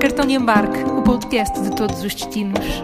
Cartão de embarque, o podcast de todos os destinos.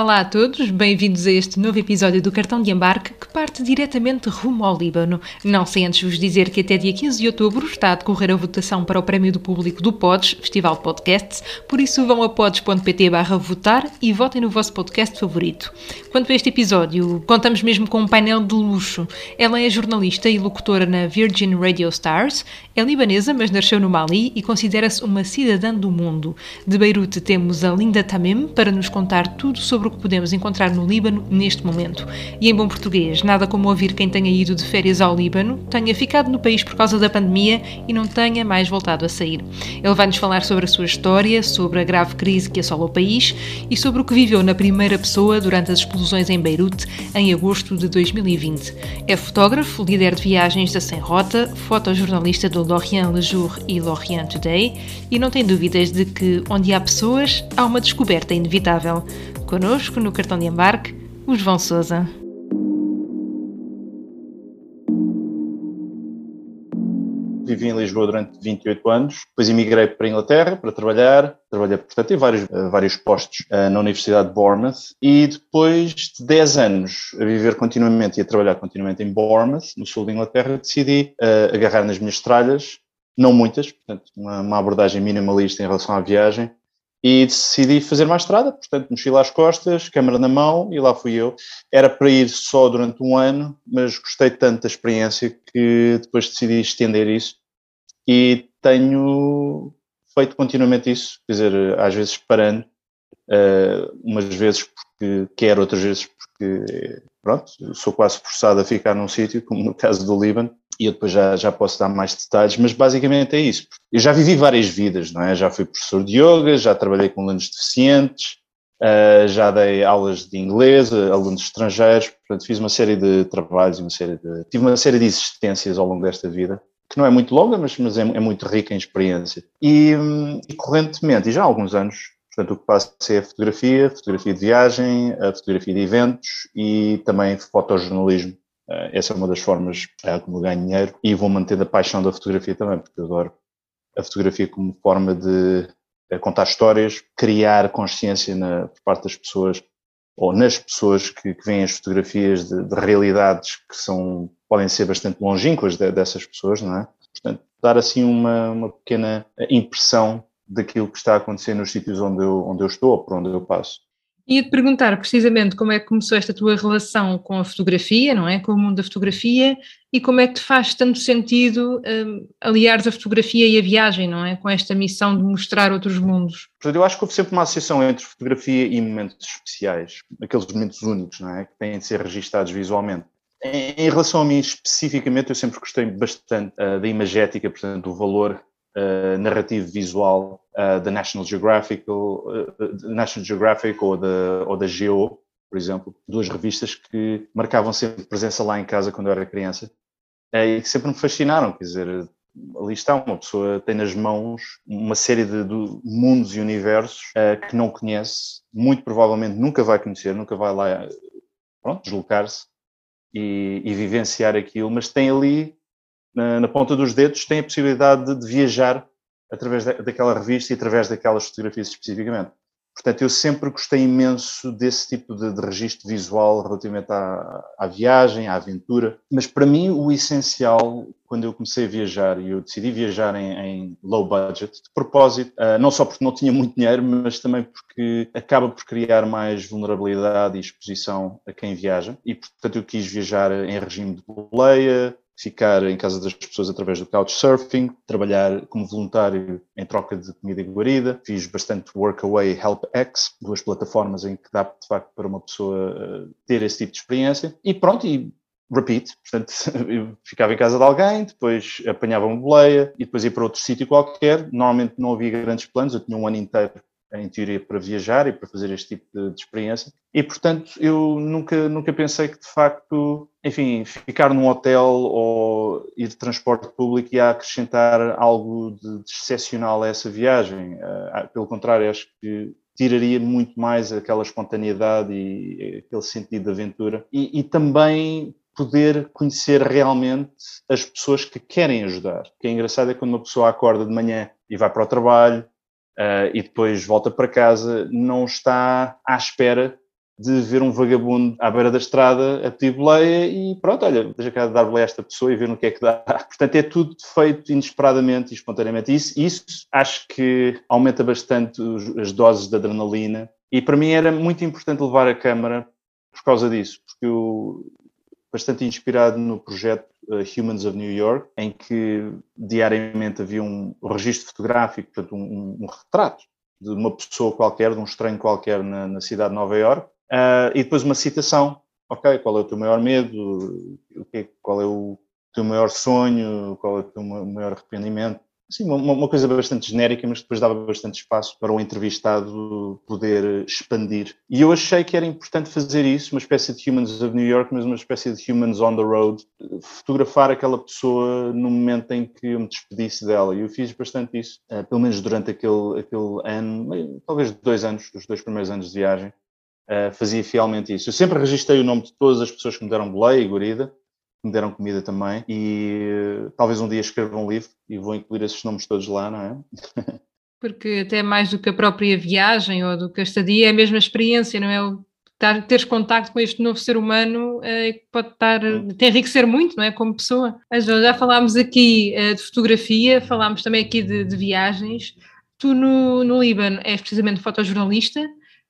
Olá a todos, bem-vindos a este novo episódio do Cartão de Embarque que parte diretamente rumo ao Líbano. Não sem antes vos dizer que até dia 15 de outubro está a decorrer a votação para o Prémio do Público do Pods, Festival de Podcasts, por isso vão a pods.pt votar e votem no vosso podcast favorito. Quanto a este episódio, contamos mesmo com um painel de luxo. Ela é jornalista e locutora na Virgin Radio Stars, é libanesa, mas nasceu no Mali e considera-se uma cidadã do mundo. De Beirute temos a Linda Tamim para nos contar tudo sobre o que podemos encontrar no Líbano neste momento. E em bom português, nada como ouvir quem tenha ido de férias ao Líbano, tenha ficado no país por causa da pandemia e não tenha mais voltado a sair. Ele vai nos falar sobre a sua história, sobre a grave crise que assola o país e sobre o que viveu na primeira pessoa durante as explosões em Beirute em agosto de 2020. É fotógrafo, líder de viagens da Sem Rota, fotojornalista do Lorient Le Jour e Lorient Today e não tem dúvidas de que onde há pessoas, há uma descoberta inevitável. Conosco, no cartão de embarque, o João Sousa. Vivi em Lisboa durante 28 anos, depois emigrei para a Inglaterra para trabalhar, trabalhei, portanto, em vários, eh, vários postos eh, na Universidade de Bournemouth e depois de 10 anos a viver continuamente e a trabalhar continuamente em Bournemouth, no sul da Inglaterra, decidi eh, agarrar nas minhas tralhas, não muitas, portanto, uma, uma abordagem minimalista em relação à viagem, e decidi fazer estrada, portanto, mochila às costas, câmera na mão e lá fui eu. Era para ir só durante um ano, mas gostei tanto da experiência que depois decidi estender isso e tenho feito continuamente isso, quer dizer, às vezes parando, uh, umas vezes porque quero, outras vezes porque, pronto, sou quase forçado a ficar num sítio, como no caso do Líbano, e eu depois já, já posso dar mais detalhes, mas basicamente é isso. Eu já vivi várias vidas, não é? Já fui professor de yoga, já trabalhei com alunos deficientes, uh, já dei aulas de inglês alunos estrangeiros, portanto fiz uma série de trabalhos, uma série de, tive uma série de existências ao longo desta vida, que não é muito longa, mas, mas é, é muito rica em experiência. E, hum, e correntemente, e já há alguns anos, Portanto, o que passo é a fotografia, fotografia de viagem, a fotografia de eventos e também fotojornalismo. Eh, essa é uma das formas é, como ganho dinheiro e vou mantendo a paixão da fotografia também, porque eu adoro a fotografia como forma de eh, contar histórias, criar consciência na, por parte das pessoas ou nas pessoas que, que veem as fotografias de, de, realidades que são, podem ser bastante longínquas de, dessas pessoas, não é? Portanto, dar assim uma, uma pequena impressão daquilo que está a acontecer nos sítios onde eu, onde eu estou ou por onde eu passo. Ia-te perguntar precisamente como é que começou esta tua relação com a fotografia, não é? Com o mundo da fotografia e como é que te faz tanto sentido um, aliares a fotografia e a viagem, não é? Com esta missão de mostrar outros mundos. Eu acho que houve sempre uma associação entre fotografia e momentos especiais, aqueles momentos únicos, não é? Que têm de ser registados visualmente. Em, em relação a mim especificamente, eu sempre gostei bastante uh, da imagética, portanto, do valor uh, narrativo visual uh, da National Geographic, uh, National Geographic ou da, ou da Geo, por exemplo, duas revistas que marcavam sempre presença lá em casa quando eu era criança e que sempre me fascinaram, quer dizer, ali está, uma pessoa tem nas mãos uma série de, de mundos e universos que não conhece, muito provavelmente nunca vai conhecer, nunca vai lá, deslocar-se e, e, vivenciar aquilo, mas tem ali na, na, ponta dos dedos, tem a possibilidade de, de viajar através da, daquela revista e através daquelas fotografias especificamente. Portanto, eu sempre gostei imenso desse tipo de, de registro visual relativamente à, à, viagem, à aventura. Mas para mim, o essencial, quando eu comecei a viajar, e eu decidi viajar em, em low budget, de propósito, uh, não só porque não tinha muito dinheiro, mas também porque acaba por criar mais vulnerabilidade e exposição a quem viaja. E, portanto, eu quis viajar em regime de boleia, ficar em casa das pessoas através do couchsurfing, trabalhar como voluntário em troca de comida e guarida, fiz bastante Workaway HelpX, duas plataformas em que dá de facto para uma pessoa eh, ter esse tipo de experiência. E pronto, e repeat, portanto ficava em casa de alguém, depois apanhava uma boleia e depois ia para outro sítio qualquer, normalmente não havia grandes planos, eu tinha um ano inteiro em teoria para viajar e para fazer este tipo de, de, experiência. E portanto eu nunca nunca pensei que de facto, enfim, ficar num hotel ou ir de transporte público ia acrescentar algo de, de excepcional a essa viagem. Uh, pelo contrário, acho que tiraria muito mais aquela espontaneidade e aquele sentido de aventura. E, e também poder conhecer realmente as pessoas que querem ajudar. O que é engraçado é quando uma pessoa acorda de manhã e vai para o trabalho uh, e depois volta para casa, não está à espera de ver um vagabundo à beira da estrada a pedir boleia e pronto, olha, deixa cá dar boleia a esta pessoa e ver no que é que dá. Portanto, é tudo feito inesperadamente e espontaneamente. Isso, isso acho que aumenta bastante as doses de adrenalina e para mim era muito importante levar a câmara por causa disso, porque eu bastante inspirado no projeto uh, Humans of New York, em que diariamente havia um registro fotográfico, portanto, um, um, retrato de uma pessoa qualquer, de um estranho qualquer na, na cidade de Nova York, uh, e depois uma citação. Ok, qual é o teu maior medo? O que é, qual é o teu maior sonho? Qual é o teu maior arrependimento? Sim, uma, uma, coisa bastante genérica, mas depois dava bastante espaço para o entrevistado poder expandir. E eu achei que era importante fazer isso, uma espécie de Humans of New York, mas uma espécie de Humans on the Road, fotografar aquela pessoa no momento em que eu me despedisse dela. E eu fiz bastante isso, eh, pelo menos durante aquele, aquele ano, talvez dois anos, os dois primeiros anos de viagem. Uh, fazia fielmente isso. Eu sempre registrei o nome de todas as pessoas que me deram boleia e gorida, me deram comida também e uh, talvez um dia escreva um livro e vou incluir esses nomes todos lá, não é? Porque até mais do que a própria viagem ou do que a estadia, é a mesma experiência, não é? O estar, teres contacto com este novo ser humano é, pode estar, te enriquecer muito, não é? Como pessoa. Já falámos aqui de fotografia, falámos também aqui de, de viagens. Tu no, no Líbano és precisamente fotojornalista,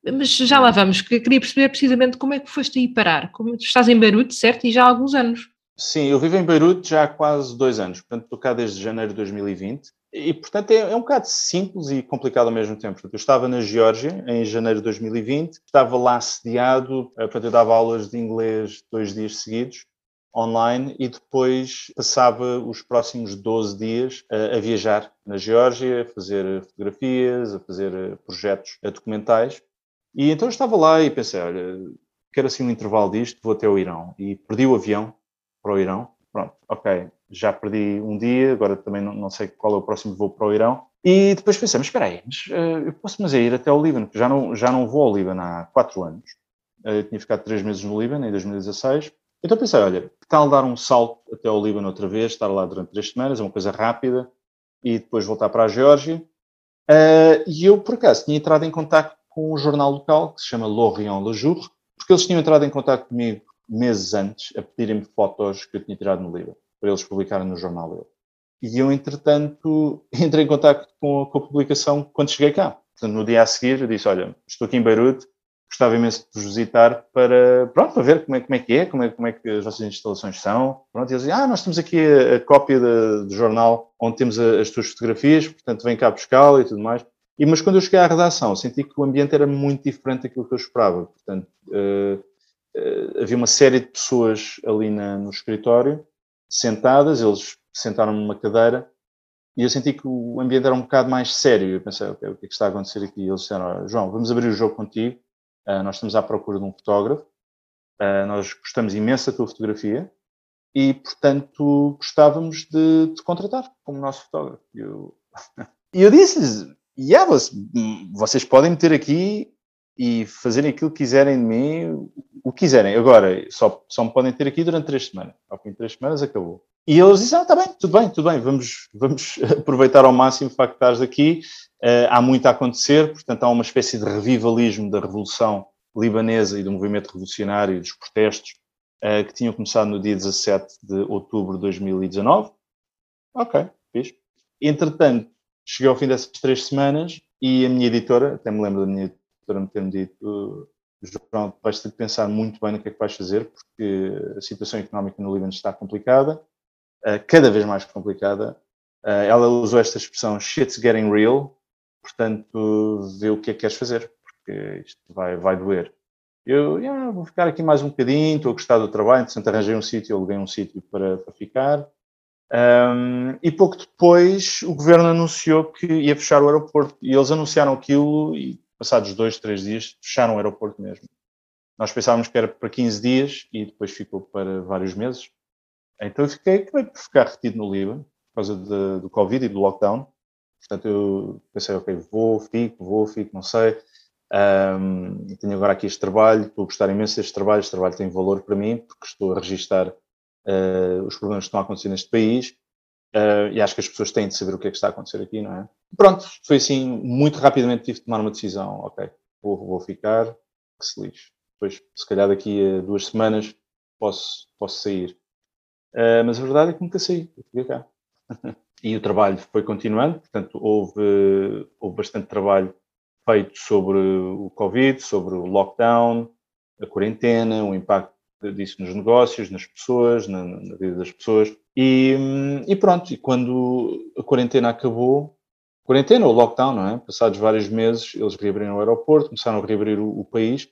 mas já lá vamos, queria perceber precisamente como é que foste aí parar. Como, estás em Beirute, certo? E já há alguns anos. Sim, eu vivo em Beirute já há quase dois anos, portanto estou cá desde janeiro de 2020 e, portanto, é, é, um bocado simples e complicado ao mesmo tempo. Portanto, eu estava na Geórgia em janeiro de 2020, estava lá sediado, eh, portanto, eu dava aulas de inglês dois dias seguidos, online, e depois passava os próximos 12 dias a, a viajar na Geórgia, a fazer fotografias, a fazer eh, projetos documentais. E então eu estava lá e pensei, olha, quero assim um intervalo disto, vou até o Irão. E perdi o avião, para o Irão. Pronto, ok, já perdi um dia, agora também não, não sei qual é o próximo voo para o Irão. E depois pensei, mas espera aí, mas, uh, eu posso mas é ir até o Líbano, porque já não, já não vou ao Líbano há quatro anos. Uh, eu tinha ficado três meses no Líbano, em 2016. Então pensei, olha, que tal dar um salto até ao Líbano outra vez, estar lá durante três semanas, é uma coisa rápida, e depois voltar para a Geórgia. Uh, e eu, por acaso, tinha entrado em contato com um jornal local que se chama L'Orient Le Jour, porque eles tinham entrado em contato comigo meses antes a pedirem-me fotos que eu tinha tirado no livro, para eles publicarem no jornal dele. E eu, entretanto, entrei em contato com, com a publicação quando cheguei cá. Portanto, no dia a seguir, eu disse: Olha, estou aqui em Beirute, gostava imenso de vos visitar para, pronto, para ver como é, como é que é, como é, como é que as vossas instalações são. Pronto, e eles ah, nós temos aqui a, a cópia de, do jornal onde temos a, as tuas fotografias, portanto vem cá buscá-lo e tudo mais. E, mas quando eu cheguei à redação, senti que o ambiente era muito diferente daquilo que eu esperava. Portanto, uh, havia uma série de pessoas ali na, no escritório, sentadas, eles sentaram numa cadeira, e eu senti que o ambiente era um bocado mais sério. Eu pensei, ok, o que é que está a acontecer aqui? E eles disseram, João, vamos abrir o jogo contigo, uh, nós estamos à procura de um fotógrafo, uh, nós gostamos imenso da tua fotografia, e, portanto, gostávamos de te contratar como nosso fotógrafo. E eu, eu disse-lhes, yeah, vocês podem meter aqui e fazerem aquilo que quiserem de mim, o que quiserem. Agora, só, só me podem ter aqui durante três semanas. Ao fim de três semanas acabou. E eles disseram, ah, está bem, tudo bem, tudo bem, vamos, vamos aproveitar ao máximo o facto de estares aqui. Uh, há muito a acontecer, portanto há uma espécie de revivalismo da Revolução Libanesa e do movimento revolucionário e dos protestos uh, que tinham começado no dia 17 de outubro de 2019. Ok, fiz. Entretanto, cheguei ao fim dessas três semanas e a minha editora, até me lembro da minha para me ter-me dito João, vais ter que pensar muito bem no que é que vais fazer, porque a situação económica no Líbano está complicada, eh, cada vez mais complicada. Eh, ela usou esta expressão shit's getting real, portanto, vê o que é que queres fazer, porque isto vai, vai doer. Eu yeah, vou ficar aqui mais um bocadinho, estou a gostar do trabalho, portanto arranjei um sítio, aluguei um sítio para, para ficar. Um, e pouco depois o governo anunciou que ia fechar o aeroporto e eles anunciaram aquilo e passados dois, três dias, fecharam o aeroporto mesmo. Nós pensávamos que era para 15 dias e depois ficou para vários meses. Então eu fiquei, acabei por ficar retido no Líbano, por causa de, do Covid e do lockdown. Portanto, eu pensei, ok, vou, fico, vou, fico, não sei. Um, tenho agora aqui este trabalho, estou a gostar imenso deste trabalho, este trabalho tem valor para mim, porque estou a registar uh, os problemas que estão a acontecer neste país uh, e acho que as pessoas têm de saber o que é que está a acontecer aqui, não é? Pronto, foi assim, muito rapidamente tive de tomar uma decisão, ok, vou, vou ficar, que se lixe. Depois, se calhar daqui a duas semanas, posso, posso sair. Uh, mas a verdade é que nunca saí, eu fiquei cá. e o trabalho foi continuando, portanto, houve, houve bastante trabalho feito sobre o Covid, sobre o lockdown, a quarentena, o impacto disso nos negócios, nas pessoas, na, na vida das pessoas. E, e, pronto, e quando a quarentena acabou, quarentena ou lockdown, não é? Passados vários meses, eles reabriram o aeroporto, começaram a reabrir o, o país,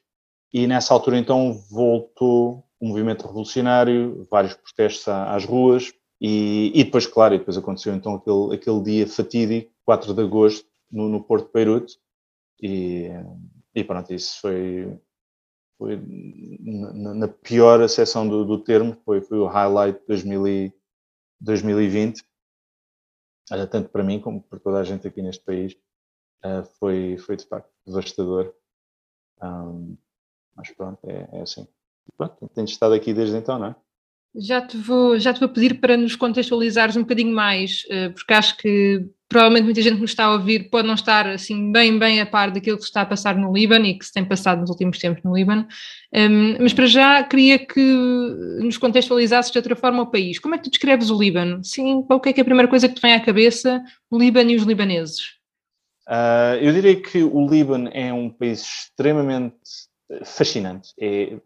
e nessa altura então voltou o movimento revolucionário, vários protestos às ruas, e, e, depois, claro, e depois aconteceu então aquele, aquele dia fatídico, 4 de agosto, no, no Porto de Beirute, e, e pronto, isso foi, foi na, na pior acessão do, do, termo, foi, foi o highlight de 2000 2020, tanto para mim como para toda a gente aqui neste país, eh, foi, foi de facto devastador. Um, mas pronto, é, é assim. Pronto, tenho estado aqui desde então, não é? Já te, vou, já te vou pedir para nos contextualizares um bocadinho mais, eh, porque acho que provavelmente muita gente que nos está a ouvir pode não estar assim bem, bem a par daquilo que se está a passar no Líbano e que se tem passado nos últimos tempos no Líbano. Um, mas para já queria que nos contextualizasses de outra forma o país. Como é que tu descreves o Líbano? Sim, o que é, que é a primeira coisa que te vem à cabeça, o Líbano e os libaneses? Uh, eu diria que o Líbano é um país extremamente fascinante. É,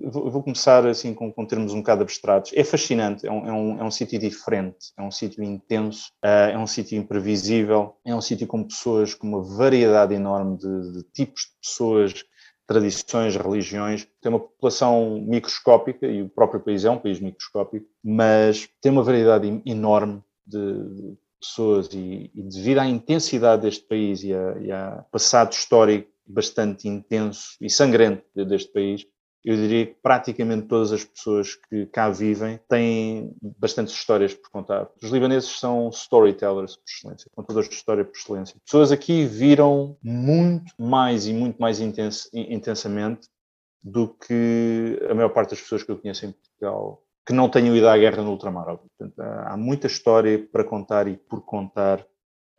eu vou começar assim com, com, termos um bocado abstratos. É fascinante, é um, é um, é um sítio diferente, é um sítio intenso, uh, é um sítio imprevisível, é um sítio com pessoas, com uma variedade enorme de, de tipos de pessoas, tradições, religiões. Tem uma população microscópica, e o próprio país é um país microscópico, mas tem uma variedade enorme de, pessoas e, e, devido à intensidade deste país e, e ao passado histórico bastante intenso e sangrento deste país, eu diria que praticamente todas as pessoas que cá vivem têm bastantes histórias por contar. Os libaneses são storytellers por excelência, contadores de história por excelência. Pessoas aqui viram muito mais e muito mais intens intensamente do que a maior parte das pessoas que eu conheço em Portugal que não tenham ido à guerra no ultramar. Portanto, há muita história para contar e por contar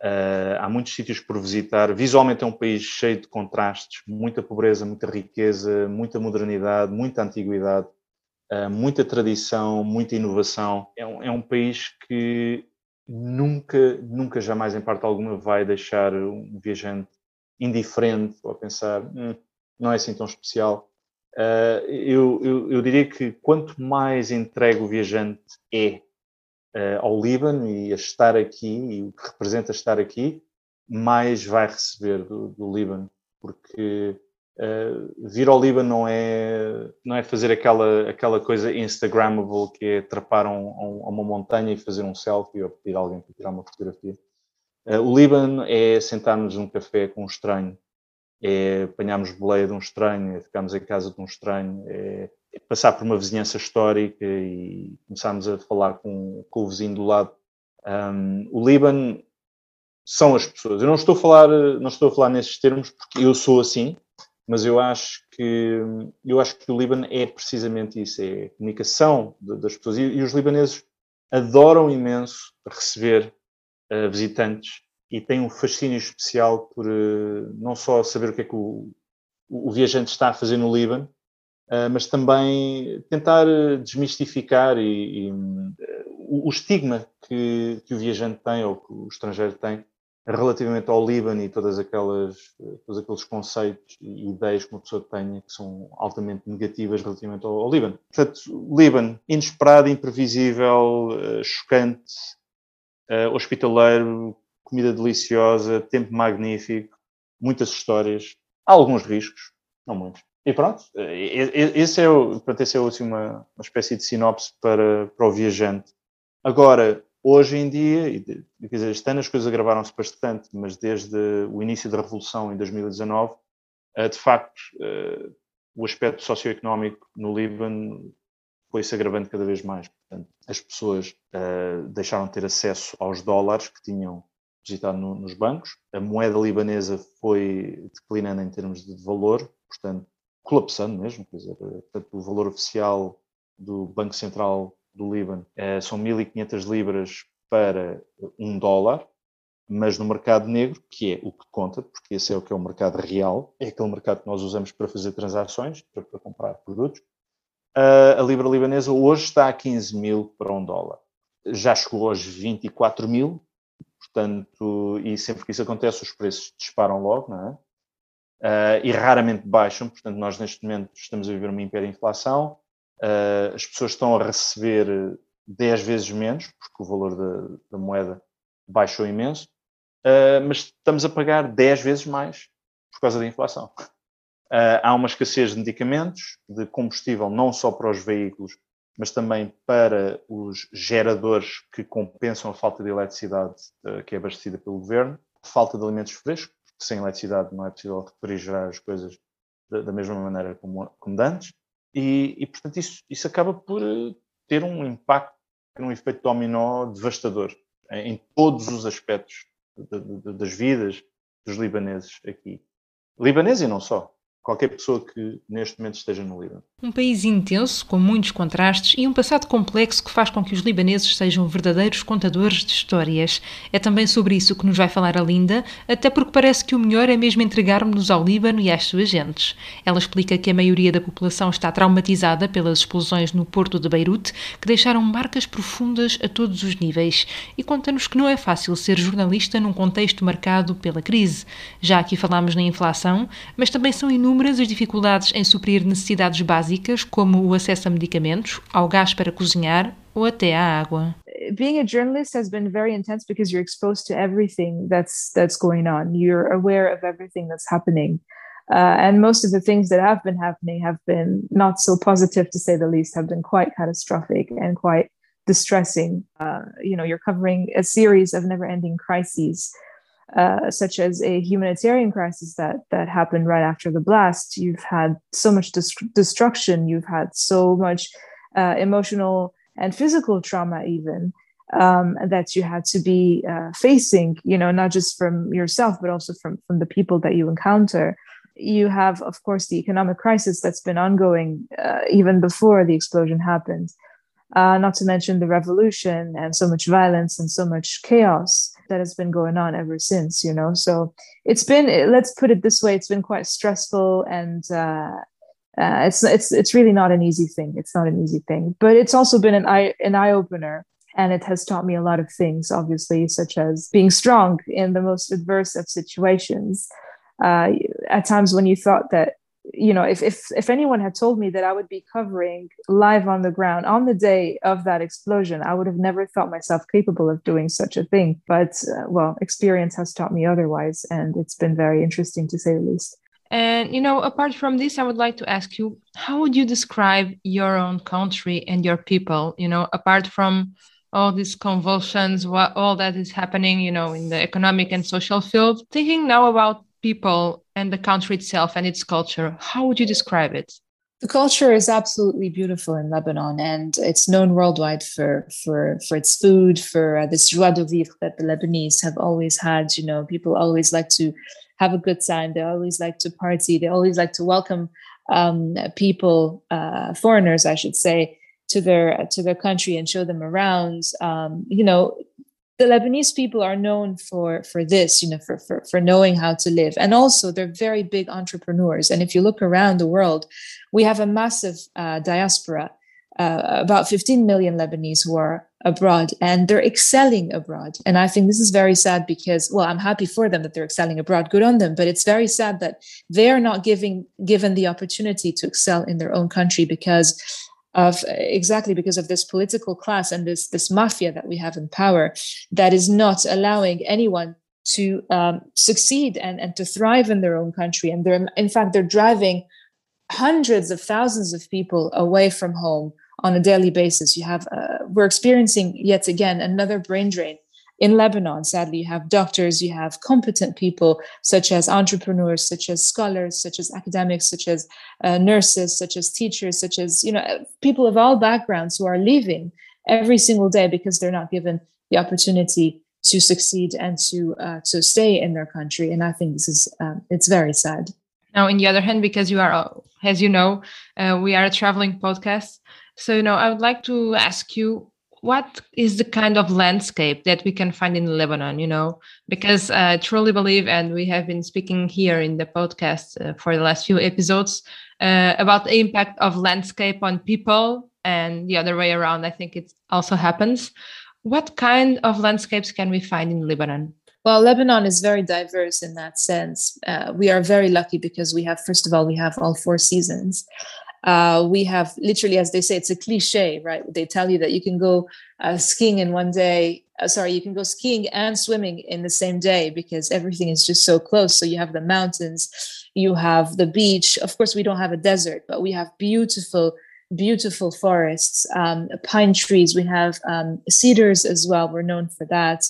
Uh, há muitos sítios por visitar. Visualmente é um país cheio de contrastes, muita pobreza, muita riqueza, muita modernidade, muita antiguidade, uh, muita tradição, muita inovação. É um, é um, país que nunca, nunca, jamais, em parte alguma, vai deixar um viajante indiferente ou a pensar hum, não é assim tão especial. Uh, eu, eu, eu diria que quanto mais entregue o viajante é ao Líbano e a estar aqui, e o que representa estar aqui, mais vai receber do, do Líbano, porque uh, vir ao Líbano não é, não é fazer aquela, aquela coisa Instagrammable que é trapar um, um, a uma montanha e fazer um selfie ou pedir a alguém para tirar uma fotografia. Uh, o Líbano é sentarmos num café com um estranho, é apanharmos boleia de um estranho, é ficarmos em casa de um estranho, é passar por uma vizinhança histórica e começarmos a falar com, com o vizinho do lado. Um, o Líbano são as pessoas. Eu não estou a falar, não estou a falar nesses termos porque eu sou assim, mas eu acho que eu acho que o Líbano é precisamente isso, é a comunicação das pessoas e, e os libaneses adoram imenso receber uh, visitantes e têm um fascínio especial por uh, não só saber o que é que o, o viajante está a fazer no Líbano, mas também tentar desmistificar e, e o, estigma que, que, o viajante tem ou que o estrangeiro tem relativamente ao Líbano e todas aquelas, todos aqueles conceitos e ideias que uma pessoa tenha que são altamente negativas relativamente ao, ao Líbano. Portanto, Líbano, inesperado, imprevisível, uh, chocante, uh, hospitaleiro, comida deliciosa, tempo magnífico, muitas histórias, há alguns riscos, não muitos. E pronto, esse é, o, portanto, esse é assim, uma, uma espécie de sinopse para, para o viajante. Agora, hoje em dia, quer dizer, este ano as coisas agravaram-se bastante, mas desde o início da Revolução em 2019, eh, de facto, eh, o aspecto socioeconómico no Líbano foi-se agravando cada vez mais. Portanto, as pessoas uh, deixaram de ter acesso aos dólares que tinham depositado no, nos bancos. A moeda libanesa foi declinando em termos de valor, portanto, colapsando mesmo. Quer dizer, portanto, o valor oficial do Banco Central do Líbano é, são 1.500 libras para um dólar, mas no mercado negro, que é o que conta, porque esse é o que é o mercado real, é aquele mercado que nós usamos para fazer transações, para, para comprar produtos, a libra libanesa hoje está a 15 mil para um dólar. Já chegou aos 24 mil, portanto, e sempre que isso acontece, os preços disparam logo, não é? Uh, e raramente baixam, portanto, nós neste momento estamos a viver uma hiperinflação, uh, as pessoas estão a receber 10 vezes menos, porque o valor da, da moeda baixou imenso, uh, mas estamos a pagar 10 vezes mais por causa da inflação. há uma escassez de medicamentos, de combustível, não só para os veículos, mas também para os geradores que compensam a falta de eletricidade que é abastecida pelo governo, falta de alimentos frescos, sem eletricidade não é possível refrigerar as coisas da, da mesma maneira como, como antes, e, e, portanto isso, isso acaba por eh, ter um impacto, um efeito dominó devastador em, em todos os aspectos de, de, das vidas dos libaneses aqui. Libaneses e não só qualquer pessoa que neste momento esteja no Líbano. Um país intenso, com muitos contrastes e um passado complexo que faz com que os libaneses sejam verdadeiros contadores de histórias. É também sobre isso que nos vai falar a Linda, até porque parece que o melhor é mesmo entregarmos-nos ao Líbano e às suas gentes. Ela explica que a maioria da população está traumatizada pelas explosões no porto de Beirute, que deixaram marcas profundas a todos os níveis, e conta-nos que não é fácil ser jornalista num contexto marcado pela crise. Já aqui falámos na inflação, mas também são inúmeros inúmeras as dificuldades em suprir necessidades básicas, como o acesso a medicamentos, ao gás para cozinhar ou até à água. Being a journalist has been very intense because you're exposed to everything that's that's going on. You're aware of everything that's happening. Uh, and most of the things that have been happening have been not so positive to say the least have been quite catastrophic and quite distressing uh, you know you're covering a series of never ending crises uh, such as a humanitarian crisis that that happened right after the blast. You've had so much destruction. You've had so much uh, emotional and physical trauma, even um, that you had to be uh, facing. You know, not just from yourself, but also from from the people that you encounter. You have, of course, the economic crisis that's been ongoing uh, even before the explosion happened. Uh, not to mention the revolution and so much violence and so much chaos that has been going on ever since you know? So it's been let's put it this way it's been quite stressful and uh, uh, it's it's it's really not an easy thing. It's not an easy thing but it's also been an eye an eye opener and it has taught me a lot of things obviously such as being strong in the most adverse of situations. Uh, at times when you thought that you know, if, if if anyone had told me that I would be covering live on the ground on the day of that explosion, I would have never thought myself capable of doing such a thing. But uh, well, experience has taught me otherwise, and it's been very interesting to say the least. And you know, apart from this, I would like to ask you, how would you describe your own country and your people? You know, apart from all these convulsions, what all that is happening, you know, in the economic and social field. Thinking now about people and the country itself and its culture, how would you describe it? The culture is absolutely beautiful in Lebanon, and it's known worldwide for for for its food, for uh, this joie de vivre that the Lebanese have always had. You know, people always like to have a good time. They always like to party. They always like to welcome um, people, uh, foreigners, I should say, to their to their country and show them around. Um, you know, the Lebanese people are known for for this, you know, for, for for knowing how to live, and also they're very big entrepreneurs. And if you look around the world, we have a massive uh, diaspora, uh, about 15 million Lebanese who are abroad, and they're excelling abroad. And I think this is very sad because, well, I'm happy for them that they're excelling abroad. Good on them, but it's very sad that they are not giving given the opportunity to excel in their own country because of exactly because of this political class and this this mafia that we have in power that is not allowing anyone to um, succeed and, and to thrive in their own country. And they're in fact they're driving hundreds of thousands of people away from home on a daily basis. You have uh, we're experiencing yet again another brain drain in Lebanon, sadly, you have doctors, you have competent people such as entrepreneurs, such as scholars, such as academics, such as uh, nurses, such as teachers, such as you know people of all backgrounds who are leaving every single day because they're not given the opportunity to succeed and to uh, to stay in their country. And I think this is um, it's very sad. Now, on the other hand, because you are, as you know, uh, we are a traveling podcast. So, you know, I would like to ask you what is the kind of landscape that we can find in Lebanon, you know, because I truly believe, and we have been speaking here in the podcast uh, for the last few episodes uh, about the impact of landscape on people and the other way around. I think it also happens. What kind of landscapes can we find in Lebanon? Well, Lebanon is very diverse in that sense. Uh, we are very lucky because we have, first of all, we have all four seasons. Uh, we have literally, as they say, it's a cliche, right? They tell you that you can go uh, skiing in one day. Uh, sorry, you can go skiing and swimming in the same day because everything is just so close. So you have the mountains, you have the beach. Of course, we don't have a desert, but we have beautiful, beautiful forests, um, pine trees. We have um, cedars as well. We're known for that.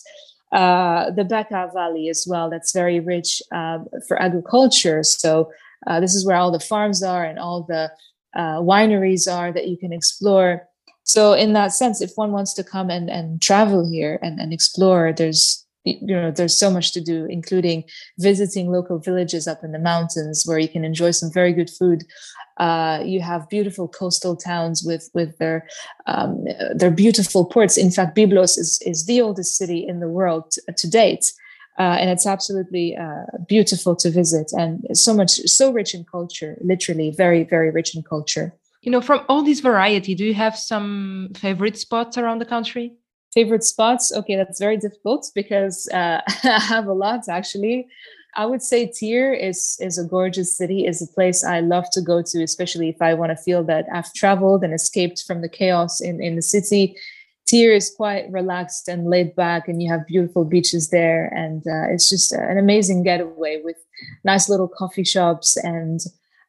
Uh, the Bekaa Valley as well. That's very rich uh, for agriculture. So uh, this is where all the farms are and all the uh, wineries are that you can explore. So in that sense, if one wants to come and, and travel here and, and explore, there's you know there's so much to do including visiting local villages up in the mountains where you can enjoy some very good food. Uh, you have beautiful coastal towns with with their um, their beautiful ports. In fact byblos is is the oldest city in the world to, to date uh, and it's absolutely uh, beautiful to visit and so much so rich in culture literally very very rich in culture. You know from all this variety do you have some favorite spots around the country? Favorite spots? Okay that's very difficult because uh, i have a lot actually. I would say Tyre is is a gorgeous city is a place i love to go to especially if i want to feel that i've traveled and escaped from the chaos in in the city Tyre is quite relaxed and laid back, and you have beautiful beaches there. And uh, it's just an amazing getaway with nice little coffee shops. And,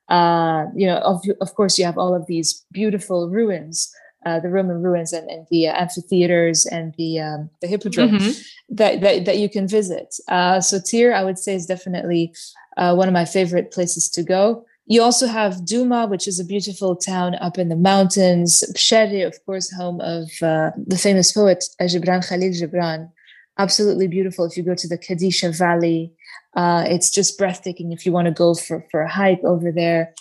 uh, you know, of, of course, you have all of these beautiful ruins. Uh, the Roman ruins and, and the amphitheaters and the um, the hippodrome mm-hmm. that, that, that you can visit. Uh, so Tyre, I would say, is definitely uh, one of my favorite places to go. You also have Duma, which is a beautiful town up in the mountains. Pshere, of course, home of uh, the famous poet Gibran Khalil Gibran. Absolutely beautiful. If you go to the Kadisha Valley, uh, it's just breathtaking if you want to go for, for a hike over there.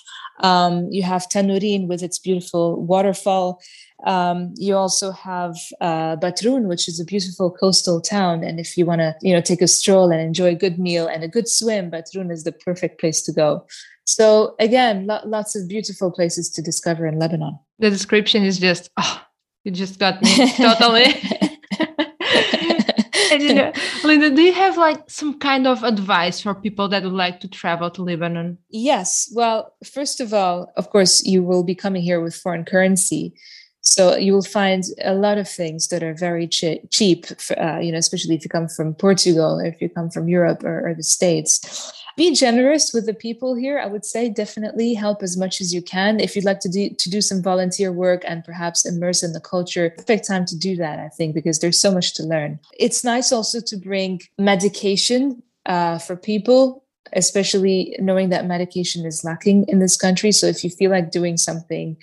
Um, you have Tanurin with its beautiful waterfall. Um, you also have uh, Batroun, which is a beautiful coastal town. And if you want to, you know, take a stroll and enjoy a good meal and a good swim, Batroun is the perfect place to go. So again, lo- lots of beautiful places to discover in Lebanon. The description is just, oh, you just got me totally. and, you know, Linda, do you have like some kind of advice for people that would like to travel to Lebanon? Yes. Well, first of all, of course, you will be coming here with foreign currency. So you will find a lot of things that are very che- cheap, for, uh, you know, especially if you come from Portugal or if you come from Europe or, or the States be generous with the people here. I would say definitely help as much as you can. If you'd like to do to do some volunteer work and perhaps immerse in the culture perfect time to do that i think because there's so much to learn. It's nice also to bring medication uh, for people especially knowing that medication is lacking in this country. So if you feel like doing something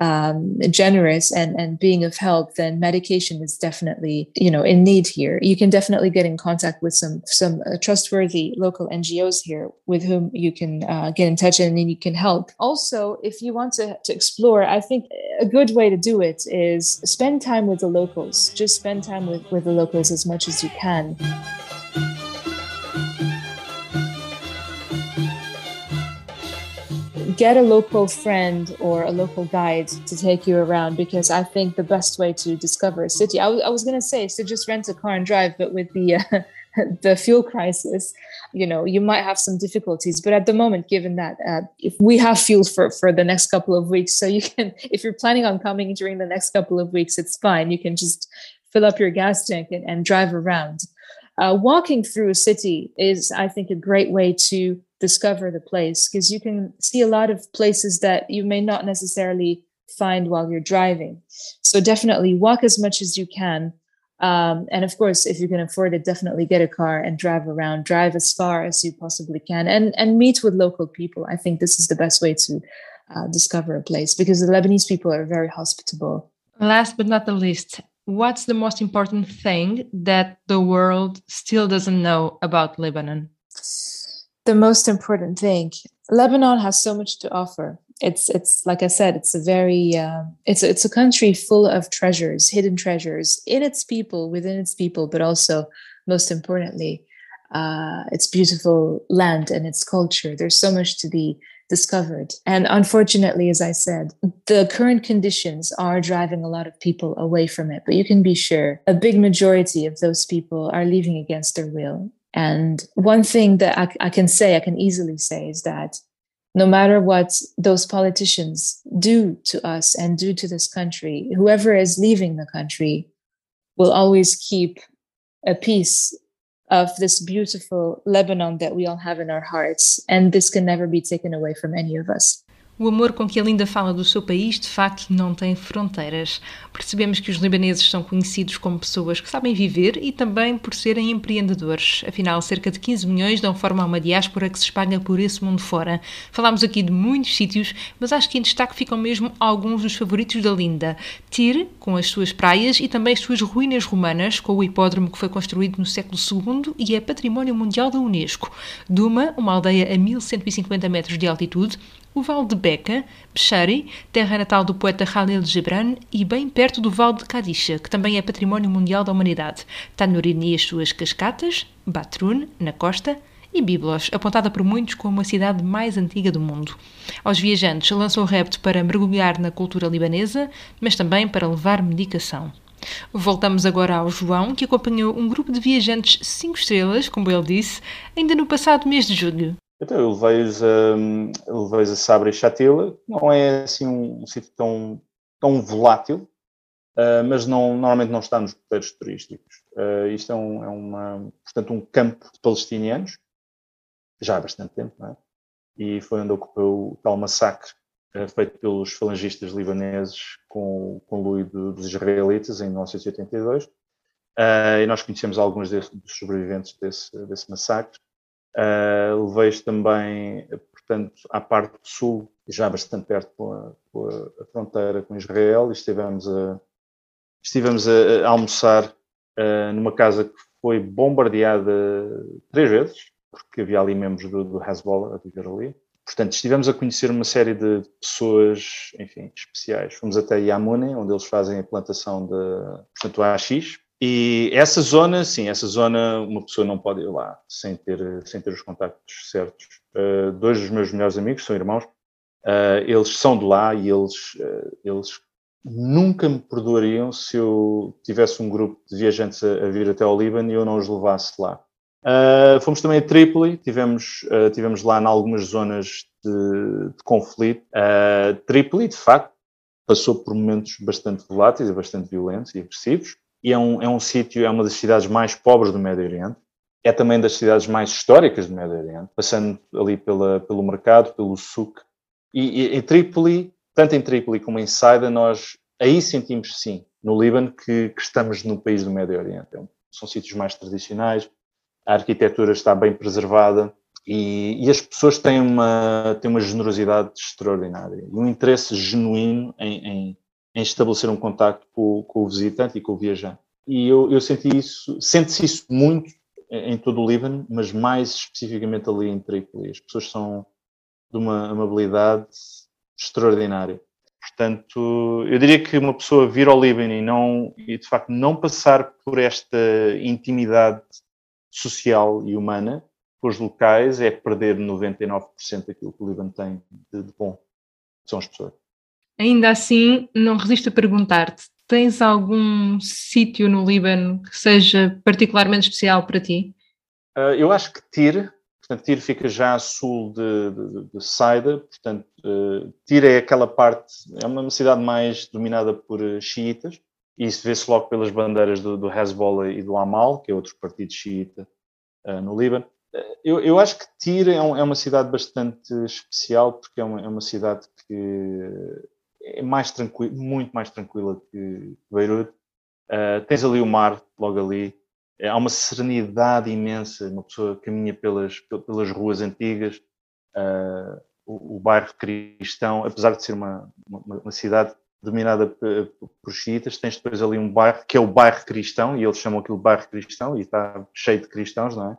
um, generous and and being of help, then medication is definitely you know in need here. You can definitely get in contact with some some uh, trustworthy local NGOs here with whom you can uh, get in touch and then you can help. Also, if you want to, to explore, I think a good way to do it is spend time with the locals. Just spend time with with the locals as much as you can. Get a local friend or a local guide to take you around because I think the best way to discover a city, I, w- I was going to say, is to just rent a car and drive, but with the uh, the fuel crisis, you know, you might have some difficulties. But at the moment, given that uh, if we have fuel for for the next couple of weeks, so you can, if you're planning on coming during the next couple of weeks, it's fine. You can just fill up your gas tank and, and drive around. Uh, walking through a city is, I think, a great way to discover the place because you can see a lot of places that you may not necessarily find while you're driving. So definitely walk as much as you can. Um, and of course, if you can afford it, definitely get a car and drive around, drive as far as you possibly can and, and meet with local people. I think this is the best way to uh, discover a place because the Lebanese people are very hospitable. Last but not the least, what's the most important thing that the world still doesn't know about Lebanon? The most important thing. Lebanon has so much to offer. It's it's like I said, it's a very uh, it's it's a country full of treasures, hidden treasures in its people, within its people, but also most importantly, uh, its beautiful land and its culture. There's so much to be discovered. And unfortunately, as I said, the current conditions are driving a lot of people away from it. But you can be sure a big majority of those people are leaving against their will. And one thing that I, I can say, I can easily say, is that no matter what those politicians do to us and do to this country, whoever is leaving the country will always keep a piece of this beautiful Lebanon that we all have in our hearts. And this can never be taken away from any of us. O amor com que a Linda fala do seu país, de facto, não tem fronteiras. Percebemos que os libaneses são conhecidos como pessoas que sabem viver e também por serem empreendedores. Afinal, cerca de 15 milhões dão forma a uma diáspora que se espalha por esse mundo fora. Falámos aqui de muitos sítios, mas acho que em destaque ficam mesmo alguns dos favoritos da Linda. Tir, com as suas praias e também as suas ruínas romanas, com o hipódromo que foi construído no século II e é património mundial da Unesco. Duma, uma aldeia a 1150 metros de altitude, o Vale de Beca, Bechari, terra natal do poeta Khalil Gibran, e bem perto do Vale de Kadisha, que também é Património Mundial da Humanidade. Tanuri e as suas cascatas, Batrun, na costa, e Biblos, apontada por muitos como a cidade mais antiga do mundo. Aos viajantes lançou o repto para mergulhar na cultura libanesa, mas também para levar medicação. Voltamos agora ao João, que acompanhou um grupo de viajantes 5 estrelas, como ele disse, ainda no passado mês de julho. Então, eu levei-os a, a Sabra e Chatila, não é assim um, um sítio tão, tão volátil, uh, mas não, normalmente não está nos roteiros turísticos. Uh, isto é, um, é, uma, portanto, um campo de palestinianos, já há bastante tempo, não é? E foi onde ocorreu o tal massacre uh, feito pelos falangistas libaneses com, com o Louis dos israelitas em 1982. e nós conhecemos alguns dos sobreviventes desse, desse massacre. Uh, Levei-os também, portanto, à parte sul, já bastante perto com a, com a fronteira com Israel, e estivemos a, estivemos a, a almoçar uh, numa casa que foi bombardeada três vezes, porque havia ali membros do, do Hezbollah a viver ali. Portanto, estivemos a conhecer uma série de pessoas, enfim, especiais. Fomos até Yamune, onde eles fazem a plantação de, portanto, AX, e essa zona, sim, essa zona uma pessoa não pode ir lá sem ter, sem ter os contactos certos. Uh, dois dos meus melhores amigos são irmãos, uh, eles são de lá e eles, uh, eles nunca me perdoariam se eu tivesse um grupo de viajantes a, a vir até ao Líbano e eu não os levasse lá. fomos também a Trípoli, tivemos, tivemos lá em algumas zonas de, de conflito. Trípoli, de facto, passou por momentos bastante voláteis e bastante violentos e agressivos e é um, é um sítio, é uma das cidades mais pobres do Médio Oriente, é também das cidades mais históricas do Médio Oriente, passando ali pela, pelo mercado, pelo souk. E, e em Trípoli, tanto em Trípoli como em Saida, nós aí sentimos sim, no Líbano, que, que estamos no país do Médio Oriente. É são sítios mais tradicionais, a arquitetura está bem preservada e, e, as pessoas têm uma, têm uma generosidade extraordinária e um interesse genuíno em, em em estabelecer um contacto com, com, o visitante e com o viajante. E eu, eu senti isso, sente-se isso muito em todo o Líbano, mas mais especificamente ali em Trípoli. As pessoas são de uma amabilidade extraordinária. Portanto, eu diria que uma pessoa vir ao Líbano e, não, e de facto não passar por esta intimidade social e humana com os locais é perder 99% daquilo que o Líbano tem de, de bom. São as pessoas. Ainda assim, não resisto a perguntar-te: tens algum sítio no Líbano que seja particularmente especial para ti? Uh, eu acho que Tir, portanto, Tir fica já a sul de, de, de Saida, portanto, uh, Tir é aquela parte, é uma cidade mais dominada por uh, xiitas, e isso vê-se logo pelas bandeiras do, do Hezbollah e do Amal, que é outro partido xiita no Líbano. Eu, eu, acho que Tir é, um, é, uma cidade bastante especial, porque é uma, é uma cidade que é mais tranquilo, muito mais tranquila que Beirute. Uh, tens ali o mar, logo ali. É, há uma serenidade imensa. Uma pessoa caminha pelas, pelas ruas antigas. Uh, o, o, bairro cristão, apesar de ser uma, uma, uma cidade dominada por xiitas, tens depois ali um bairro que é o bairro cristão, e eles chamam aquilo bairro cristão, e está cheio de cristãos, não é?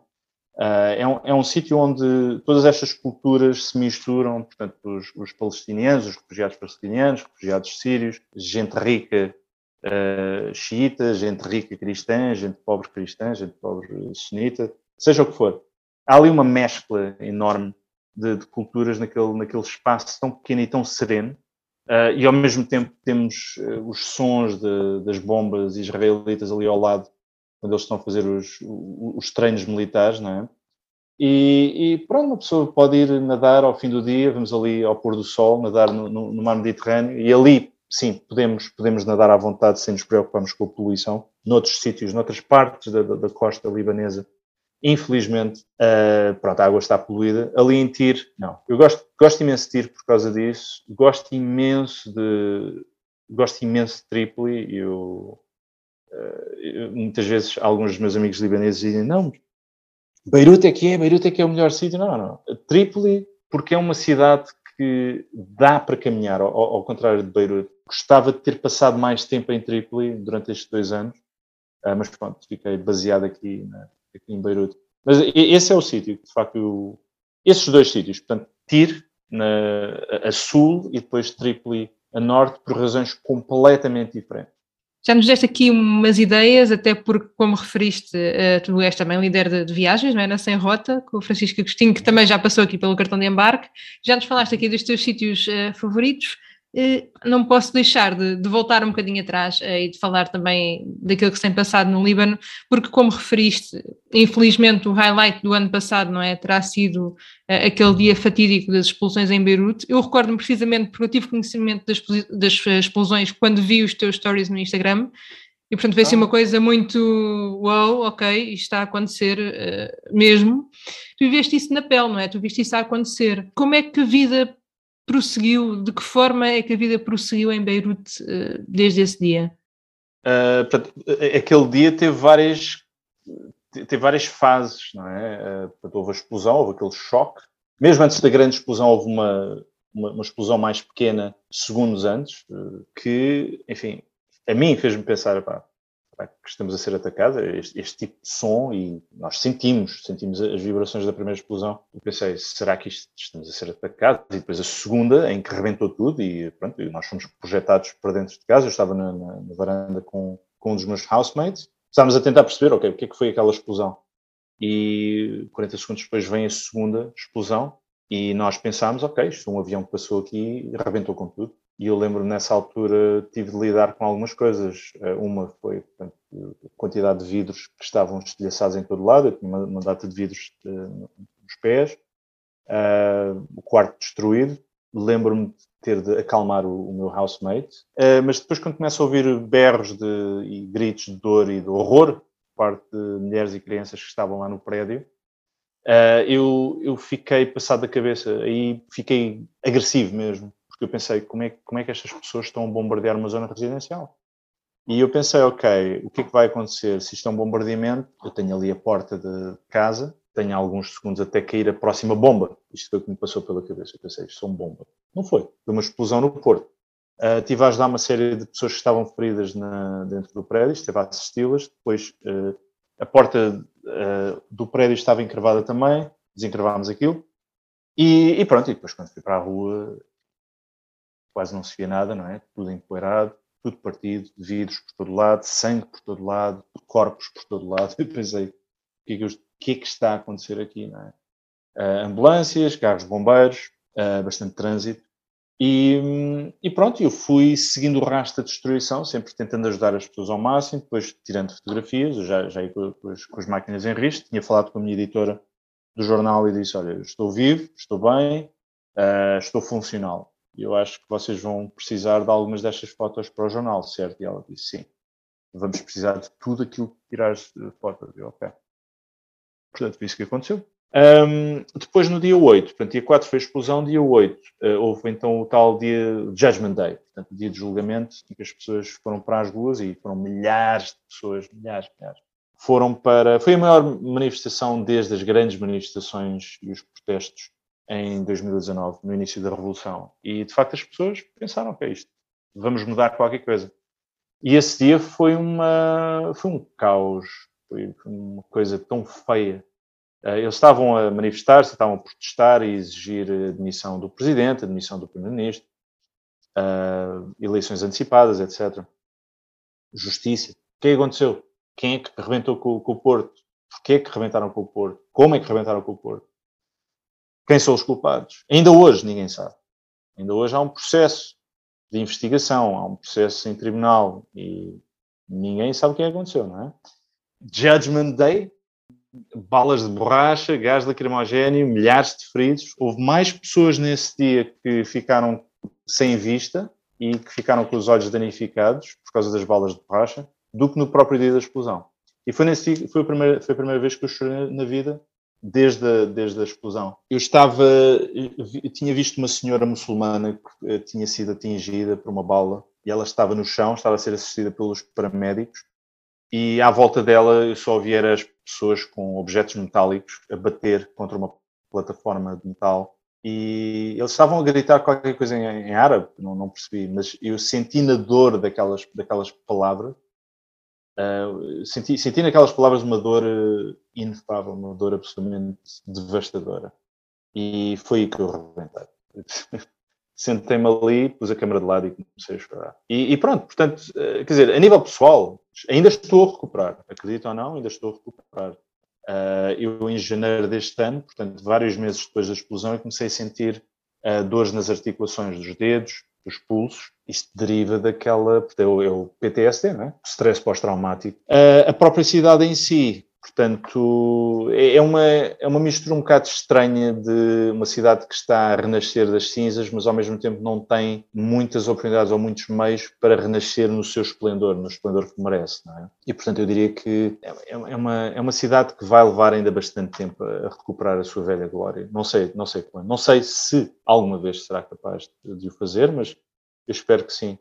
Uh, é um, é um sítio onde todas estas culturas se misturam, portanto, os, os palestinianos, os refugiados palestinianos, refugiados sírios, gente rica uh, xiita, gente rica cristã, gente pobre cristã, gente pobre sunita, seja o que for. Há ali uma mescla enorme de, de culturas naquele, naquele espaço tão pequeno e tão sereno, uh, e ao mesmo tempo temos os sons de, das bombas israelitas ali ao lado quando eles estão a fazer os, os treinos militares, não é? E, e, pronto, uma pessoa pode ir nadar ao fim do dia, vamos ali ao pôr do sol, nadar no, no, no mar Mediterrâneo, e ali, sim, podemos, podemos nadar à vontade sem nos preocuparmos com a poluição. Noutros sítios, noutras partes da, da, costa libanesa, infelizmente, uh, pronto, a água está poluída. Ali em Tir, não. Eu gosto, gosto imenso de Tir por causa disso, gosto imenso de, gosto imenso de Trípoli, eu muitas vezes alguns dos meus amigos libaneses dizem, não, Beirute é que é, Beirute é que é o melhor sítio. Não, não. Trípoli, porque é uma cidade que dá para caminhar, ao, ao, contrário de Beirute. Gostava de ter passado mais tempo em Trípoli durante estes dois anos, uh, mas pronto, fiquei baseado aqui, na, aqui em Beirute. Mas esse é o sítio, de facto, eu, esses dois sítios, portanto, Tir na, a sul e depois Trípoli a norte, por razões completamente diferentes. Já nos deste aqui umas ideias, até porque, como referiste, uh, tu és também líder de, de, viagens, não é? Na Sem Rota, com o Francisco Agostinho, que também já passou aqui pelo cartão de embarque. Já nos falaste aqui dos teus sítios uh, favoritos. Eh, não posso deixar de, de, voltar um bocadinho atrás eh, e de falar também daquilo que se tem passado no Líbano, porque, como referiste, infelizmente o highlight do ano passado não é, terá sido eh, aquele dia fatídico das explosões em Beirute. Eu recordo-me precisamente porque eu tive conhecimento das, das, explosões quando vi os teus stories no Instagram. E portanto veio assim uma coisa muito wow, ok, isto está a acontecer uh, mesmo. Tu viste isso na pele, não é? Tu viste isso a acontecer. Como é que a vida prosseguiu, de que forma é que a vida prosseguiu em Beirute uh, desde esse dia? Uh, portanto, aquele dia teve várias, teve várias fases, não é? Uh, portanto, houve a explosão, houve aquele choque. Mesmo antes da grande explosão, houve uma, uma, uma explosão mais pequena, segundos antes, que, enfim, a mim fez-me pensar, pá, que estamos a ser atacados, este, este, tipo de som, e nós sentimos, sentimos as vibrações da primeira explosão. Eu pensei, será que isto, estamos a ser atacados? E depois a segunda, em que rebentou tudo, e pronto, nós fomos projetados para dentro de casa. Eu estava na, na, na varanda com, com um dos meus housemates, estávamos a tentar perceber, ok, o que é que foi aquela explosão? E 40 segundos depois vem a segunda explosão, e nós pensámos, ok, isto é um avião que passou aqui e rebentou com tudo. E eu lembro nessa altura tive de lidar com algumas coisas. Eh, uma foi portanto, a quantidade de vidros que estavam estilhaçados em todo lado, eu tinha uma, uma data de vidros uh, nos pés, uh, o quarto destruído. Lembro-me de ter de acalmar o, o meu housemate, uh, mas depois, quando começo a ouvir berros de, e gritos de dor e de horror por parte de mulheres e crianças que estavam lá no prédio, eu, eu fiquei passado da cabeça, aí fiquei agressivo mesmo porque eu pensei como é, como é que estas pessoas estão a bombardear uma zona residencial. E eu pensei, ok, o que é que vai acontecer se isto é um bombardeamento? Eu tenho ali a porta de casa, tenho alguns segundos até cair a próxima bomba. Isto foi o que me passou pela cabeça. Eu pensei, isto é uma bomba. Não foi. Foi uma explosão no Porto. Uh, tive a ajudar uma série de pessoas que estavam feridas na, dentro do prédio, esteve a assisti-las. Depois uh, a porta uh, do prédio estava encravada também, desencravámos aquilo. E, e, pronto, e depois quando fui para a rua quase não se via nada, não é? Tudo empoeirado, tudo partido, vidros por todo lado, sangue por todo lado, corpos por todo lado. Eu pensei, o que é que, que, é que está a acontecer aqui, não é? Uh, ambulâncias, carros bombeiros, uh, bastante trânsito. E, e, pronto, eu fui seguindo o rastro da destruição, sempre tentando ajudar as pessoas ao máximo, depois tirando fotografias, eu já, já ia com, com, as, máquinas em risco, tinha falado com a minha editora do jornal e disse, olha, estou vivo, estou bem, uh, estou funcional eu acho que vocês vão precisar de algumas destas fotos para o jornal, certo? E ela disse, sim, vamos precisar de tudo aquilo que tirares de fotos. Eu, ok. Portanto, foi isso que aconteceu. Um, depois, no dia 8, portanto, dia 4 foi a explosão, dia 8 uh, houve então o tal dia Judgment Day, portanto, o dia de julgamento, em que as pessoas foram para as ruas e foram milhares de pessoas, milhares, milhares. Foram para. Foi a maior manifestação desde as grandes manifestações e os protestos em 2019, no início da Revolução. E, de facto, as pessoas pensaram, ok, isto, vamos mudar qualquer coisa. E esse dia foi, uma, foi um caos, foi uma coisa tão feia. Uh, eles estavam a manifestar-se, estavam a protestar e exigir a demissão do presidente, a demissão do primeiro-ministro, uh, eleições antecipadas, etc. Justiça. O que é que aconteceu? Quem é que rebentou com, com o Porto? Porquê é que rebentaram com o Porto? Como é que rebentaram com o Porto? Quem são os culpados? Ainda hoje ninguém sabe. Ainda hoje há um processo de investigação, há um processo em tribunal e ninguém sabe o que aconteceu, não é? Judgment Day, balas de borracha, gás lacrimogéneo, milhares de feridos. Houve mais pessoas nesse dia que ficaram sem vista e que ficaram com os olhos danificados por causa das balas de borracha do que no próprio dia da explosão. E foi, nesse foi, a, primeira, foi a primeira vez que eu chorei na vida desde a, desde a explosão. Eu estava, eu tinha visto uma senhora muçulmana que eh, tinha sido atingida por uma bala e ela estava no chão, estava a ser assistida pelos paramédicos e à volta dela eu só via as pessoas com objetos metálicos a bater contra uma plataforma de metal e eles estavam a gritar qualquer coisa em, em árabe, não, não percebi, mas eu senti na dor daquelas, daquelas palavras Uh, senti, senti naquelas palavras uma dor uh, inefável, uma dor absolutamente devastadora. E foi aí que eu rebentei. Sentei-me ali, pus a câmera de lado e comecei a chorar. E, e, pronto, portanto, uh, quer dizer, a nível pessoal, ainda estou a recuperar. Acredito ou não, ainda estou a recuperar. eu, em janeiro deste ano, portanto, vários meses depois da explosão, eu comecei a sentir dores nas articulações dos dedos, dos pulsos, isto deriva daquela, é o, PTSD, não é? Stress pós-traumático. Uh, a própria cidade em si, portanto, é, é uma, é uma mistura um bocado estranha de uma cidade que está a renascer das cinzas, mas ao mesmo tempo não tem muitas oportunidades ou muitos meios para renascer no seu esplendor, no esplendor que merece, é? E, portanto, eu diria que é, é, é uma, é uma cidade que vai levar ainda bastante tempo a recuperar a sua velha glória. Não sei, não sei quando. Não sei se alguma vez será capaz de, de o fazer, mas eu espero que sim.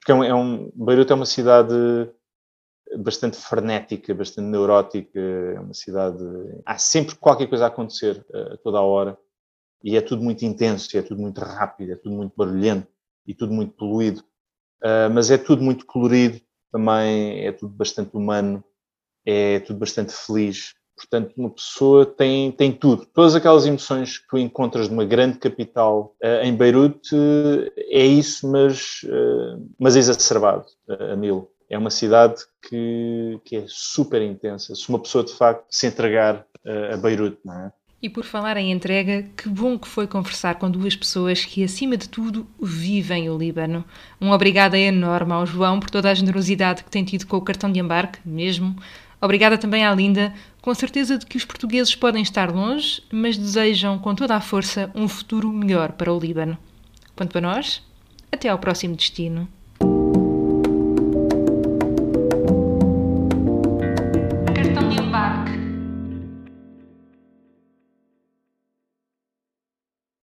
Porque é um, é um, Beirute é uma cidade bastante frenética, bastante neurótica, é uma cidade. Há sempre qualquer coisa a acontecer a toda a hora e é tudo muito intenso, é tudo muito rápido, é tudo muito barulhento e tudo muito poluído. Uh, mas é tudo muito colorido também, é tudo bastante humano, é tudo bastante feliz. Portanto, uma pessoa tem, tem tudo. Todas aquelas emoções que tu encontras numa grande capital uh, em Beirute é isso, mas, mas exacerbado a mil. É uma cidade que, que é super intensa. Se uma pessoa de facto se entregar a Beirute, não é? E por falar em entrega, que bom que foi conversar com duas pessoas que, acima de tudo, vivem o Líbano. Um obrigada enorme ao João por toda a generosidade que tem tido com o cartão de embarque, mesmo. Obrigada também à Linda, com a certeza de que os portugueses podem estar longe, mas desejam com toda a força um futuro melhor para o Líbano. Quanto a nós, até ao próximo destino.